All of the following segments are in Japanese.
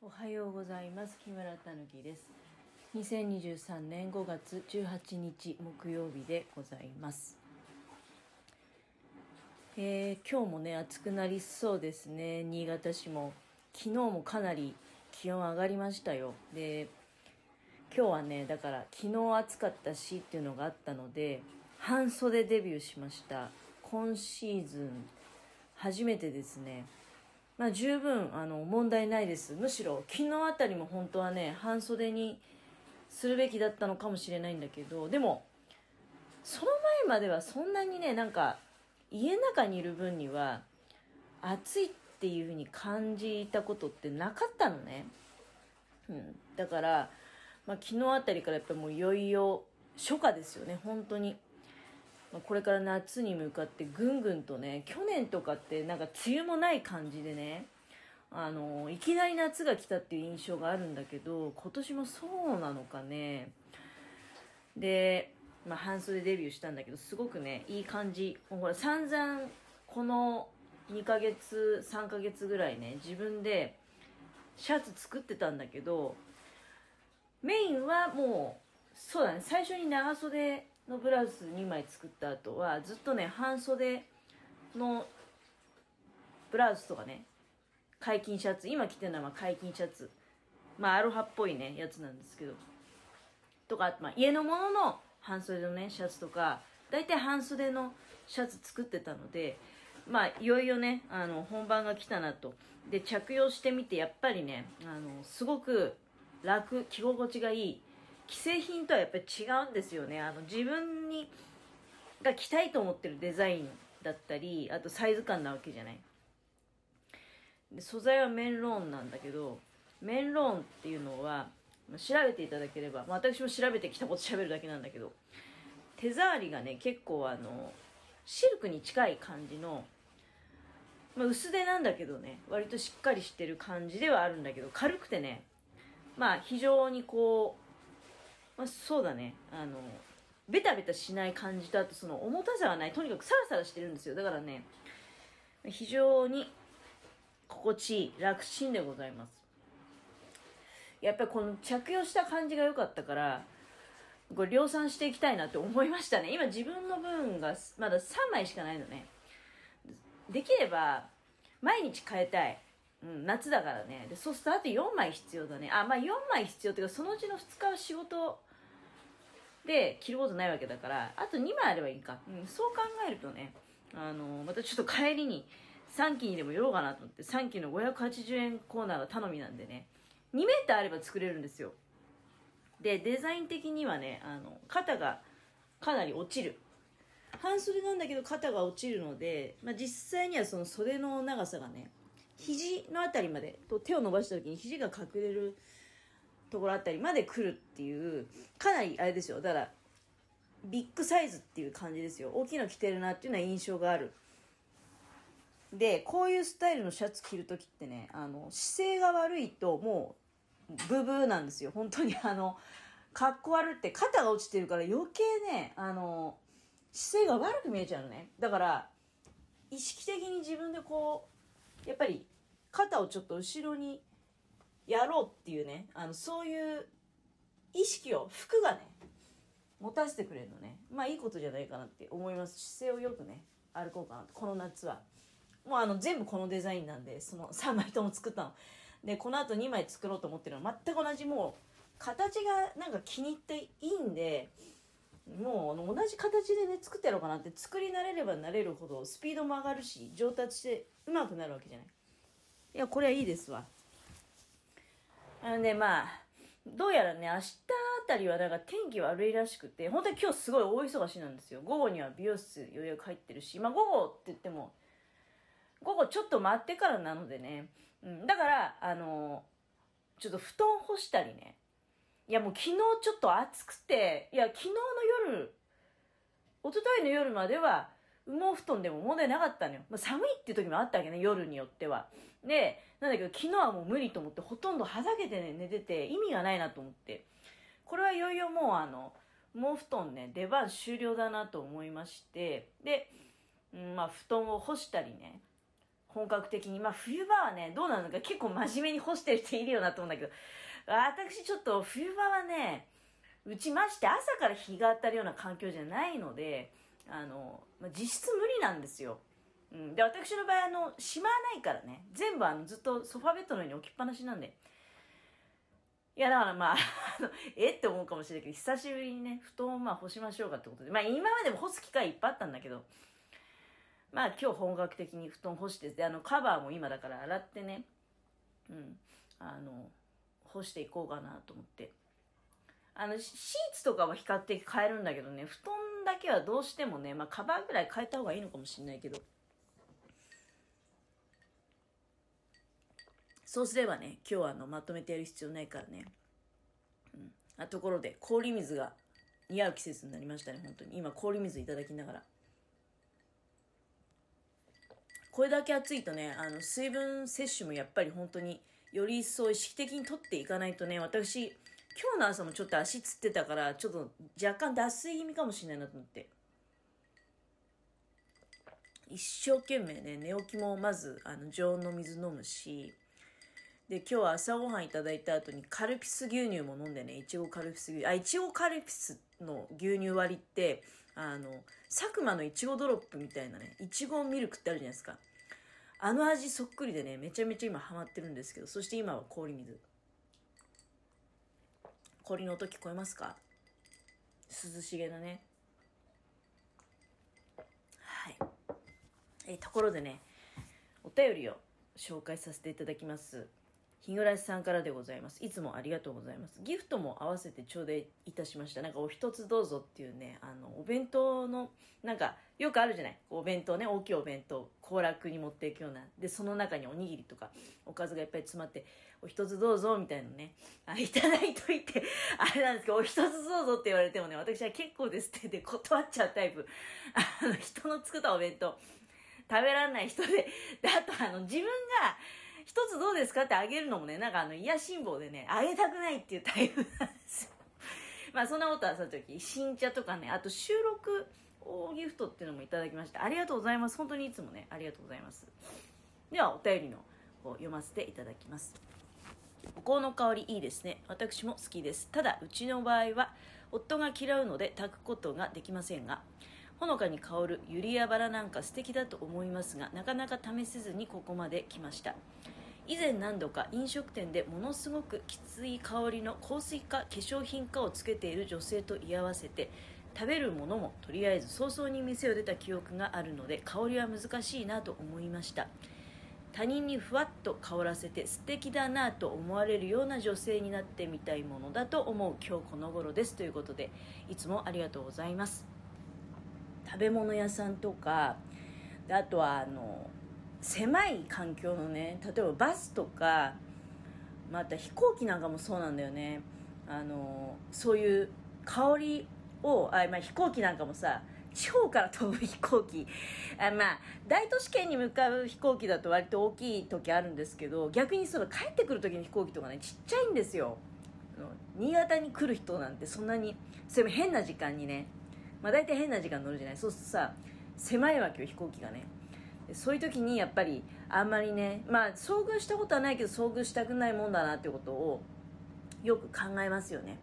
おはようございます。木村たぬきです。2023年5月18日木曜日でございます。えー、今日もね暑くなりそうですね。新潟市も昨日もかなり気温上がりましたよ。で今日はねだから昨日暑かったしっていうのがあったので半袖デビューしました。今シーズン初めてですね。まあ、十分あの問題ないです。むしろ昨日あたりも本当はね、半袖にするべきだったのかもしれないんだけど、でも、その前まではそんなにね、なんか家の中にいる分には暑いっていう風に感じたことってなかったのね。うん。だから、まあ、昨日あたりからやっぱもういよいよ初夏ですよね、本当に。これから夏に向かってぐんぐんとね、去年とかってなんか梅雨もない感じでね、あの、いきなり夏が来たっていう印象があるんだけど、今年もそうなのかね。で、まあ、半袖デビューしたんだけど、すごくね、いい感じ。もうほら、散々、この2ヶ月、3ヶ月ぐらいね、自分でシャツ作ってたんだけど、メインはもう、そうだね、最初に長袖のブラウス2枚作った後はずっとね半袖のブラウスとかね解禁シャツ今着てるのは解禁シャツ。まあアロハっぽいねやつなんですけど。とか、まあ、家のものの半袖のねシャツとか大体半袖のシャツ作ってたのでまあいよいよねあの本番が来たなと。で着用してみてやっぱりねあのすごく楽着心地がいい既製品とはやっぱり違うんですよね。あの自分にが着たいと思ってるデザインだったりあとサイズ感なわけじゃない。で素材はメンローンなんだけどメンローンっていうのは調べていただければ、まあ、私も調べてきたこと喋るだけなんだけど手触りがね結構あのシルクに近い感じの、まあ、薄手なんだけどね割としっかりしてる感じではあるんだけど軽くてねまあ非常にこうまあ、そうだね。あのベタベタしない感じとあとその重たさはない。とにかくサラサラしてるんですよ。だからね非常に心地いい楽ちんでございます。やっぱりこの着用した感じが良かったからこれ量産していきたいなって思いましたね。今自分の分がまだ3枚しかないのね。できれば毎日変えたい。うん、夏だからね。でそうするとあと4枚必要だね。あまあ4枚必要っていうかそのうちの2日は仕事で着ることないわけだからあと2枚あればいいか、うん、そう考えるとねあのまたちょっと帰りに3期にでも寄ろうかなと思って3期の580円コーナーが頼みなんでね2メーターあれば作れるんですよ。でデザイン的にはねあの肩がかなり落ちる。半袖なんだけど肩が落ちるので、まあ、実際にはその袖の長さがね肘のあたりまでと手を伸ばした時に肘が隠れるところあたりまで来るっていうかなりあれですよ。だからビッグサイズっていう感じですよ。大きいの着てるなっていうような印象がある。でこういうスタイルのシャツ着る時ってねあの姿勢が悪いともうブブーなんですよ。本当にあのかっこ悪って肩が落ちてるから余計ねあの姿勢が悪く見えちゃうのね。だから意識的に自分でこうやっぱり肩をちょっと後ろにやろうっていうねあのそういう意識を服がね持たせてくれるのね。まあいいことじゃないかなって思います。姿勢をよくね歩こうかなこの夏は。もうあの全部このデザインなんでその 3枚とも作ったの。でこのあと2枚作ろうと思ってるの。全く同じもう形がなんか気に入っていいんでもう同じ形でね作ってやろうかなって。作り慣れれば慣れるほどスピードも上がるし上達してうまくなるわけじゃない。いやこれはいいですわ。あのね、まあ、どうやらね、明日あたりはなんか天気悪いらしくて、本当に今日すごい大忙しなんですよ。午後には美容室予約入ってるし、まあ午後って言っても、午後ちょっと待ってからなのでね、うん、だから、あの、ちょっと布団干したりね、いやもう昨日ちょっと暑くて、いや昨日の夜、一昨日の夜までは羽毛布団でも問題なかったのよ。まあ、寒いっていう時もあったわけね、夜によっては。で、なんだけど昨日はもう無理と思ってほとんどはだけてね、寝てて意味がないなと思って。これはいよいよもうあの、羽毛布団ね、出番終了だなと思いまして、で、うん、まあ布団を干したりね、本格的に。まあ冬場はね、どうなのか結構真面目に干してる人いるよなと思うんだけど、私ちょっと冬場はね、うちまして朝から日が当たるような環境じゃないので、あの、まあ、実質無理なんですよ。うん、で、私の場合、あの、しまわないからね、全部あの、ずっとソファベッドの上に置きっぱなしなんで。いや、だからまあ、え？って思うかもしれないけど、久しぶりにね、布団をまあ干しましょうかってことで、まあ今までも干す機会いっぱいあったんだけど、まあ今日本格的に布団干してで、あの、カバーも今だから洗ってね、うん、あの、干していこうかなと思って。あの、シーツとかは比較的変えるんだけどね、布団だけはどうしてもね、まあカバーぐらい変えた方がいいのかもしれないけど、そうすればね、今日はあのまとめてやる必要ないからね。うん。あところで、氷水が似合う季節になりましたね、本当に。今、氷水いただきながら。これだけ暑いとね、あの、水分摂取もやっぱり本当により一層意識的にとっていかないとね、私、今日の朝もちょっと足つってたから、ちょっと若干脱水気味かもしれないなと思って。一生懸命ね、寝起きもまず、あの、常温の水飲むし、で、今日は朝ごはんいただいた後にカルピス牛乳も飲んでね、いちごカルピス牛乳、あ、いちごカルピスの牛乳割りって、あの、佐久間のいちごドロップみたいなね、いちごミルクってあるじゃないですか。あの味そっくりでね、めちゃめちゃ今ハマってるんですけど、そして今は氷水。氷の音聞こえますか？涼しげなね。はい。えところでね、お便りを紹介させていただきます。日暮さんからでございます。いつもありがとうございます。ギフトも合わせて頂戴いたしました。なんかお一つどうぞっていうね、あの、お弁当の、なんか、よくあるじゃないお弁当ね、大きいお弁当、行楽に持っていくような。で、その中におにぎりとか、おかずがいっぱい詰まって、お一つどうぞ、みたいなね。あ、いただいといて、あれなんですけど、お一つどうぞって言われてもね、私は結構ですってで断っちゃうタイプ。あの、人の作ったお弁当、食べられない人で、で、あとあの、自分が、一つどうですかってあげるのもね、なんかあの、癒しん坊でね、あげたくないっていうタイプなんですよ。まあそんなことはさとき、新茶とかね、あと収録大ギフトっていうのもいただきまして、ありがとうございます。本当にいつもね、ありがとうございます。では、お便りの方読ませていただきます。お香の香りいいですね。私も好きです。ただ、うちの場合は、夫が嫌うので炊くことができませんが、ほのかに香るユリヤバラなんか素敵だと思いますがなかなか試せずにここまで来ました以前何度か飲食店でものすごくきつい香りの香水か化粧品かをつけている女性と居合わせて食べるものもとりあえず早々に店を出た記憶があるので香りは難しいなと思いました。他人にふわっと香らせて素敵だなと思われるような女性になってみたいものだと思う今日この頃です。ということでいつもありがとうございます。食べ物屋さんとかあとはあの狭い環境のね例えばバスとかまた飛行機なんかもそうなんだよね。あのそういう香りをあ、まあ、飛行機なんかもさ地方から飛ぶ飛行機。あまあ大都市圏に向かう飛行機だと割と大きい時あるんですけど逆にその帰ってくる時の飛行機とかねちっちゃいんですよ。新潟に来る人なんてそんなにそれも変な時間にね。まあ大体変な時間乗るじゃない。そうするとさ狭いわけよ飛行機がね。そういう時にやっぱりあんまりねまあ遭遇したことはないけど遭遇したくないもんだなってことをよく考えますよね、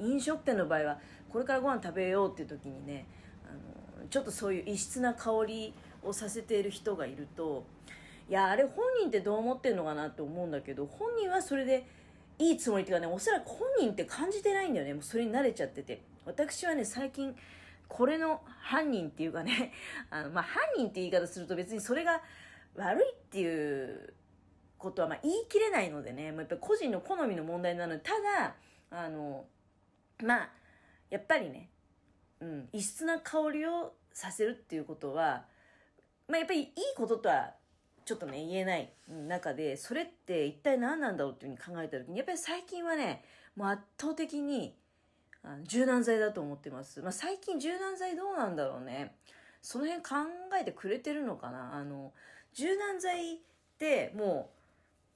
うん、飲食店の場合はこれからご飯食べようっていう時にねあのちょっとそういう異質な香りをさせている人がいるといやあれ本人ってどう思ってるのかなって思うんだけど本人はそれでいいつもりっていうかねおそらく本人って感じてないんだよね。もうそれに慣れちゃってて。私はね最近これの犯人っていうかね、あの、まあ、犯人って言い方すると別にそれが悪いっていうことはま言い切れないのでね、まあ、やっぱ個人の好みの問題なので、ただ、あの、まあ、やっぱりね、うん、異質な香りをさせるっていうことは、まあ、やっぱりいいこととはちょっとね、言えない中で、それって一体何なんだろうっていうふうに考えた時に、やっぱり最近はね、もう圧倒的にあの柔軟剤だと思ってます。まあ、最近柔軟剤どうなんだろうね。その辺考えてくれてるのかな？あの、柔軟剤っても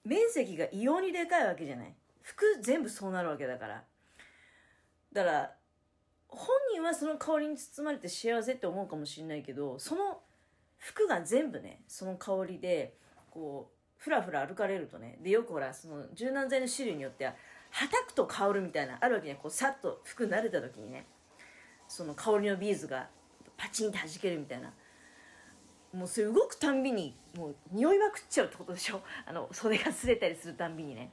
う面積が異様にでかいわけじゃない。服全部そうなるわけだから。だから、本人はその香りに包まれて幸せって思うかもしれないけど、その服が全部ねその香りでこうふらふら歩かれるとねでよくほらその柔軟剤の種類によってははたくと香るみたいなあるわけね。こうさっと服慣れた時にね。その香りのビーズがパチンって弾けるみたいな。もうそれ動くたんびにもう匂いまくっちゃうってことでしょ。あの袖が擦れたりするたんびにね。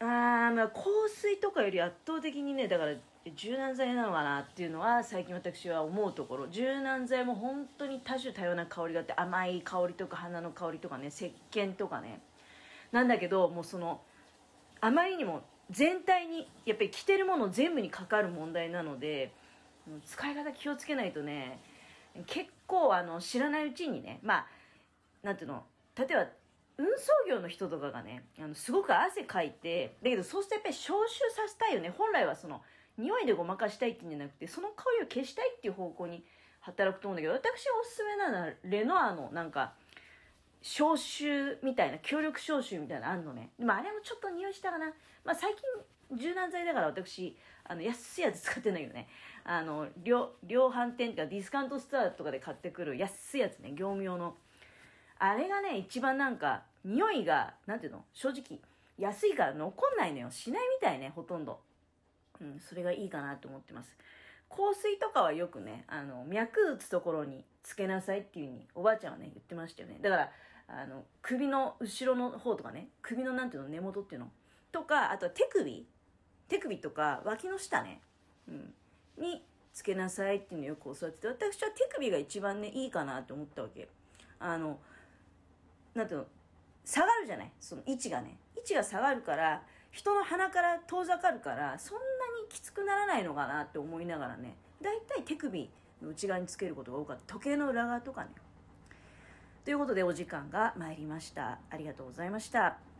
あーまあ香水とかより圧倒的にねだから柔軟剤なのかなっていうのは最近私は思うところ。柔軟剤も本当に多種多様な香りがあって甘い香りとか花の香りとかね石鹸とかね。なんだけどもうそのあまりにも全体にやっぱり着てるもの全部にかかる問題なので使い方気をつけないとね結構あの知らないうちにねまあなんていうの例えば運送業の人とかがねあのすごく汗かいてだけどそうするとやっぱり消臭させたいよね。本来はその匂いでごまかしたいっていうんじゃなくてその香りを消したいっていう方向に働くと思うんだけど私おすすめなのはレノアのなんか消臭みたいな協力消臭みたいなのあんのね。でもあれもちょっと匂いしたかな、まあ、最近柔軟剤だから私あの安いやつ使ってんだけどね。あの量販店とかディスカウントストアとかで買ってくる安いやつね業務用の。あれがね一番なんか匂いがなんていうの？正直安いから残んないのよ。しないみたいねほとんど。うん、それがいいかなと思ってます。香水とかはよくね、あの、脈打つところにつけなさいっていう風におばあちゃんはね、言ってましたよね。だから、あの、首の後ろの方とかね、首のなんていうの、根元っていうの？とか、あとは手首。手首とか脇の下ね、うん、につけなさいっていうのをよく教わってて、私は手首が一番ね、いいかなと思ったわけ。あの、なんていうの、下がるじゃない？その位置がね。位置が下がるから、人の鼻から遠ざかるからそんなにきつくならないのかなって思いながらね。だいたい手首の内側につけることが多かった。時計の裏側とかね。ということでお時間が参りました。ありがとうございました。